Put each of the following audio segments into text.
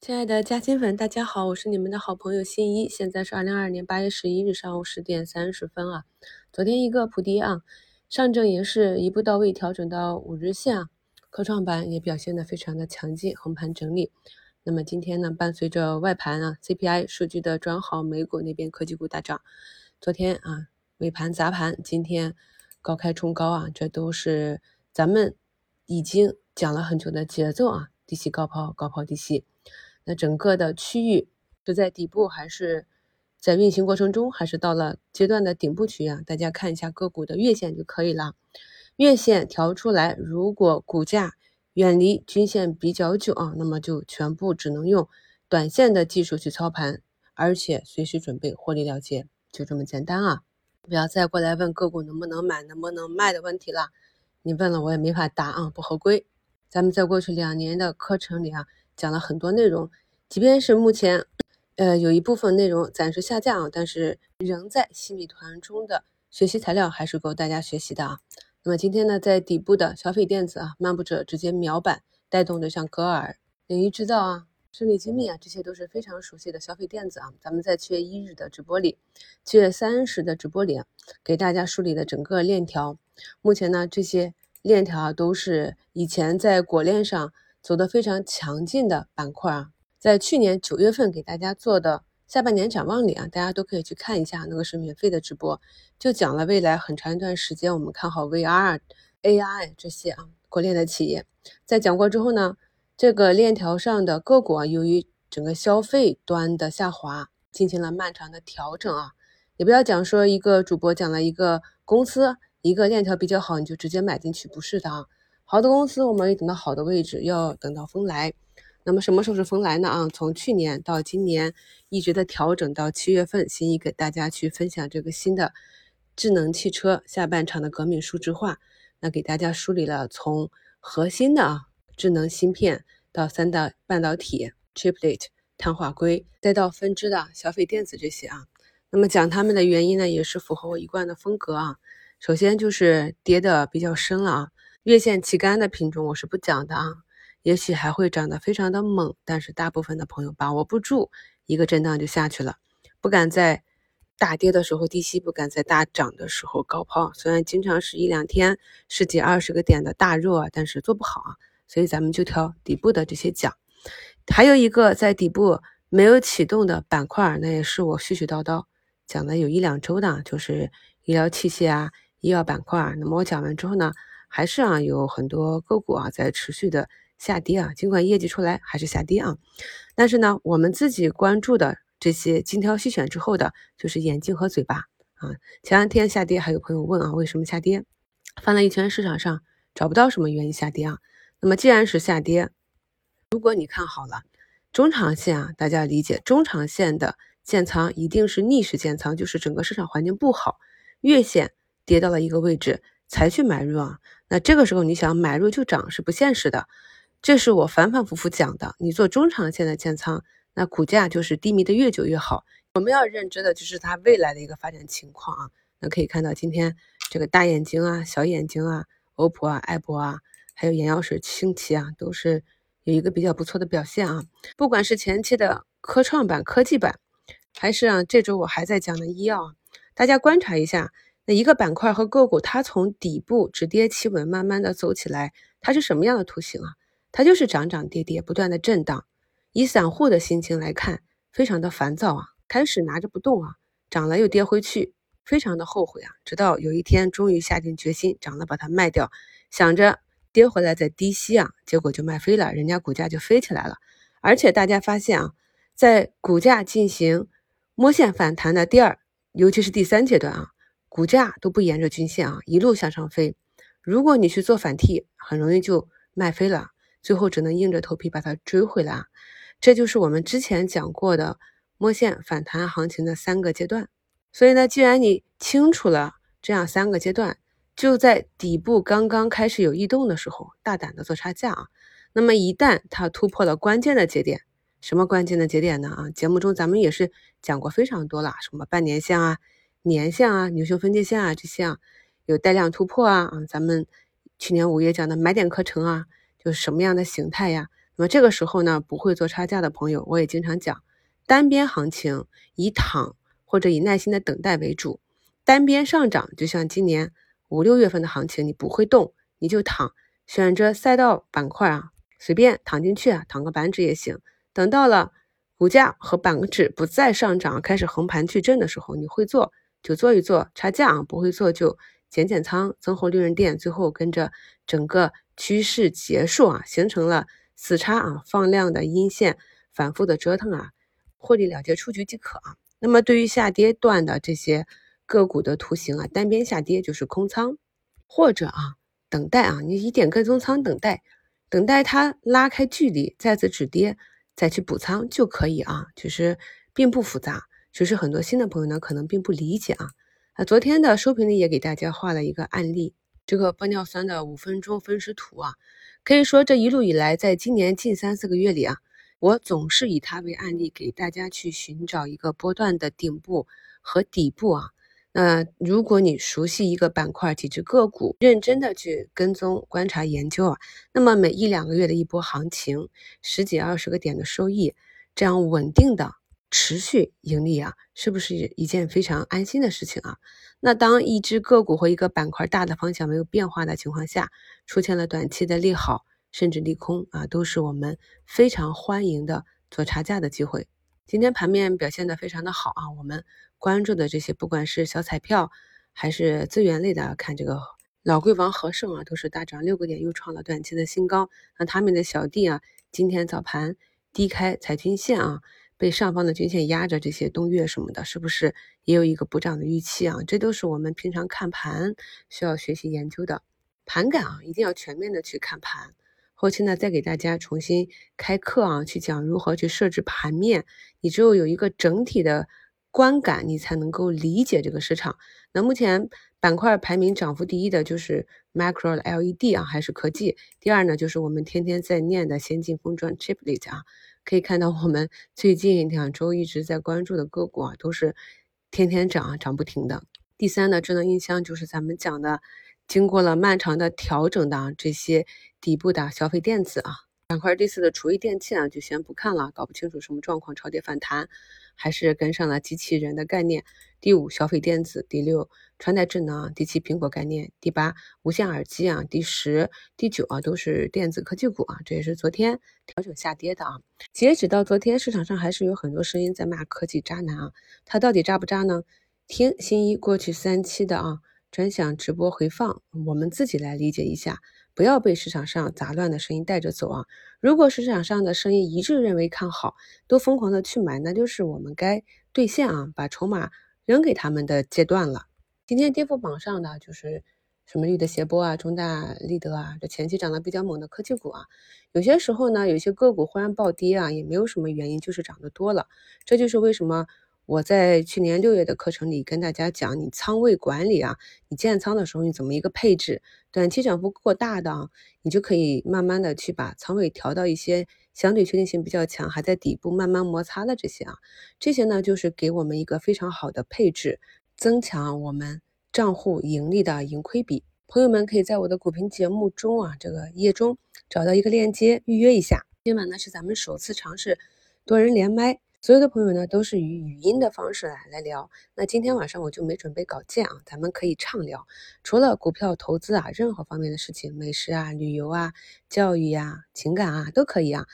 亲爱的嘉兴粉，大家好，我是你们的好朋友新一。现在是二零二二年八月十一日上午十点三十分啊。昨天一个普跌啊，上证也是一步到位调整到五日线啊，科创板也表现的非常的强劲，横盘整理。那么今天呢，伴随着外盘啊 CPI 数据的转好，美股那边科技股大涨。昨天啊尾盘砸盘，今天高开冲高啊，这都是咱们已经讲了很久的节奏啊，低吸高抛，高抛低吸。那整个的区域是在底部，还是在运行过程中，还是到了阶段的顶部区域啊？大家看一下个股的月线就可以了。月线调出来，如果股价远离均线比较久啊，那么就全部只能用短线的技术去操盘，而且随时准备获利了结，就这么简单啊！不要再过来问个股能不能买、能不能卖的问题了，你问了我也没法答啊，不合规。咱们在过去两年的课程里啊。讲了很多内容，即便是目前，呃，有一部分内容暂时下架啊，但是仍在新米团中的学习材料还是够大家学习的啊。那么今天呢，在底部的消费电子啊，漫步者直接秒板带动的，像格尔、领域制造啊、胜利精密啊，这些都是非常熟悉的消费电子啊。咱们在七月一日的直播里，七月三十的直播里，啊给大家梳理了整个链条。目前呢，这些链条啊都是以前在果链上。走得非常强劲的板块啊，在去年九月份给大家做的下半年展望里啊，大家都可以去看一下，那个是免费的直播，就讲了未来很长一段时间我们看好 VR、AI 这些啊国链的企业。在讲过之后呢，这个链条上的个股啊，由于整个消费端的下滑，进行了漫长的调整啊，也不要讲说一个主播讲了一个公司一个链条比较好，你就直接买进去，不是的啊。好的公司，我们也等到好的位置，要等到风来。那么什么时候是风来呢？啊，从去年到今年一直在调整到七月份，心仪给大家去分享这个新的智能汽车下半场的革命数字化。那给大家梳理了从核心的啊智能芯片到三大半导体 chiplet 碳化硅，再到分支的消费电子这些啊。那么讲它们的原因呢，也是符合我一贯的风格啊。首先就是跌的比较深了啊。月线旗杆的品种我是不讲的啊，也许还会涨得非常的猛，但是大部分的朋友把握不住，一个震荡就下去了，不敢在大跌的时候低吸，不敢在大涨的时候高抛。虽然经常是一两天十几二十个点的大热，但是做不好啊，所以咱们就挑底部的这些讲。还有一个在底部没有启动的板块，那也是我絮絮叨叨讲了有一两周的，就是医疗器械啊、医药板块。那么我讲完之后呢？还是啊，有很多个股啊在持续的下跌啊，尽管业绩出来还是下跌啊。但是呢，我们自己关注的这些精挑细选之后的，就是眼睛和嘴巴啊。前两天下跌，还有朋友问啊，为什么下跌？翻了一圈市场上找不到什么原因下跌啊。那么既然是下跌，如果你看好了中长线啊，大家理解中长线的建仓一定是逆势建仓，就是整个市场环境不好，月线跌到了一个位置才去买入啊。那这个时候你想买入就涨是不现实的，这是我反反复复讲的。你做中长线的建仓，那股价就是低迷的越久越好。我们要认知的就是它未来的一个发展情况啊。那可以看到今天这个大眼睛啊、小眼睛啊、欧普啊、爱博啊，还有眼药水、清奇啊，都是有一个比较不错的表现啊。不管是前期的科创板、科技板，还是啊这周我还在讲的医药，大家观察一下。一个板块和个股，它从底部止跌企稳，慢慢的走起来，它是什么样的图形啊？它就是涨涨跌跌，不断的震荡。以散户的心情来看，非常的烦躁啊，开始拿着不动啊，涨了又跌回去，非常的后悔啊。直到有一天终于下定决心，涨了把它卖掉，想着跌回来再低吸啊，结果就卖飞了，人家股价就飞起来了。而且大家发现啊，在股价进行摸线反弹的第二，尤其是第三阶段啊。股价都不沿着均线啊，一路向上飞。如果你去做反替，很容易就卖飞了，最后只能硬着头皮把它追回来。这就是我们之前讲过的摸线反弹行情的三个阶段。所以呢，既然你清楚了这样三个阶段，就在底部刚刚开始有异动的时候，大胆的做差价啊。那么一旦它突破了关键的节点，什么关键的节点呢？啊，节目中咱们也是讲过非常多了，什么半年线啊。年线啊，牛熊分界线啊，这些啊有带量突破啊啊，咱们去年五月讲的买点课程啊，就是什么样的形态呀？那么这个时候呢，不会做差价的朋友，我也经常讲，单边行情以躺或者以耐心的等待为主。单边上涨，就像今年五六月份的行情，你不会动，你就躺，选择赛道板块啊，随便躺进去啊，躺个板指也行。等到了股价和板指不再上涨，开始横盘去震的时候，你会做就做一做差价啊，不会做就减减仓，增厚利润垫，最后跟着整个趋势结束啊，形成了。死叉啊，放量的阴线，反复的折腾啊，获利了结出局即可啊。那么对于下跌段的这些个股的图形啊，单边下跌就是空仓，或者啊等待啊，你一点跟踪仓等待，等待它拉开距离再次止跌，再去补仓就可以啊。其实并不复杂，只是很多新的朋友呢可能并不理解啊。啊，昨天的收评里也给大家画了一个案例，这个玻尿酸的五分钟分时图啊。可以说，这一路以来，在今年近三四个月里啊，我总是以它为案例，给大家去寻找一个波段的顶部和底部啊。那如果你熟悉一个板块、几只个股，认真的去跟踪、观察、研究啊，那么每一两个月的一波行情，十几二十个点的收益，这样稳定的。持续盈利啊，是不是一件非常安心的事情啊？那当一只个股或一个板块大的方向没有变化的情况下，出现了短期的利好甚至利空啊，都是我们非常欢迎的做差价的机会。今天盘面表现的非常的好啊，我们关注的这些不管是小彩票还是资源类的，看这个老贵王和盛啊，都是大涨六个点，又创了短期的新高。那他们的小弟啊，今天早盘低开踩均线啊。被上方的均线压着，这些东岳什么的，是不是也有一个补涨的预期啊？这都是我们平常看盘需要学习研究的盘感啊，一定要全面的去看盘。后期呢，再给大家重新开课啊，去讲如何去设置盘面。你只有有一个整体的观感，你才能够理解这个市场。那目前板块排名涨幅第一的就是 Micro LED 啊，还是科技。第二呢，就是我们天天在念的先进封装 Chiplet 啊。可以看到，我们最近两周一直在关注的个股啊，都是天天涨，涨不停的。第三呢，智能音箱就是咱们讲的，经过了漫长的调整的这些底部的消费电子啊。板块第四的厨艺电器啊，就先不看了，搞不清楚什么状况，超跌反弹。还是跟上了机器人的概念。第五，消费电子；第六，穿戴智能；第七，苹果概念；第八，无线耳机啊；第十、第九啊，都是电子科技股啊。这也是昨天调整下跌的啊。截止到昨天，市场上还是有很多声音在骂科技渣男啊。他到底渣不渣呢？听新一过去三期的啊专享直播回放，我们自己来理解一下。不要被市场上杂乱的声音带着走啊！如果市场上的声音一致认为看好，都疯狂的去买，那就是我们该兑现啊，把筹码扔给他们的阶段了。今天跌幅榜上的就是什么绿的斜波啊、中大立德啊，这前期涨得比较猛的科技股啊，有些时候呢，有些个股忽然暴跌啊，也没有什么原因，就是涨得多了。这就是为什么。我在去年六月的课程里跟大家讲，你仓位管理啊，你建仓的时候你怎么一个配置？短期涨幅过大的，你就可以慢慢的去把仓位调到一些相对确定性比较强，还在底部慢慢摩擦的这些啊，这些呢就是给我们一个非常好的配置，增强我们账户盈利的盈亏比。朋友们可以在我的股评节目中啊，这个页中找到一个链接预约一下。今晚呢是咱们首次尝试多人连麦。所有的朋友呢，都是以语音的方式来来聊。那今天晚上我就没准备稿件啊，咱们可以畅聊，除了股票投资啊，任何方面的事情，美食啊、旅游啊、教育呀、情感啊，都可以啊。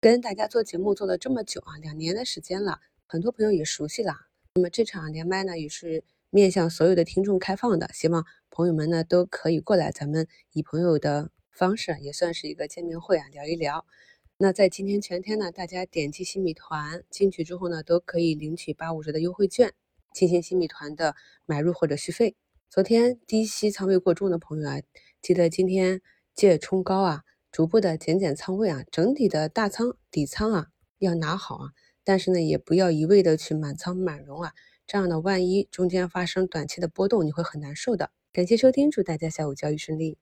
跟大家做节目做了这么久啊，两年的时间了，很多朋友也熟悉了。那么这场连麦呢，也是面向所有的听众开放的，希望朋友们呢都可以过来，咱们以朋友的方式，也算是一个见面会啊，聊一聊。那在今天全天呢，大家点击新米团进去之后呢，都可以领取八五折的优惠券，进行新米团的买入或者续费。昨天低吸仓位过重的朋友啊，记得今天借冲高啊，逐步的减减仓位啊，整体的大仓底仓啊要拿好啊，但是呢，也不要一味的去满仓满容啊，这样的万一中间发生短期的波动，你会很难受的。感谢收听，祝大家下午交易顺利。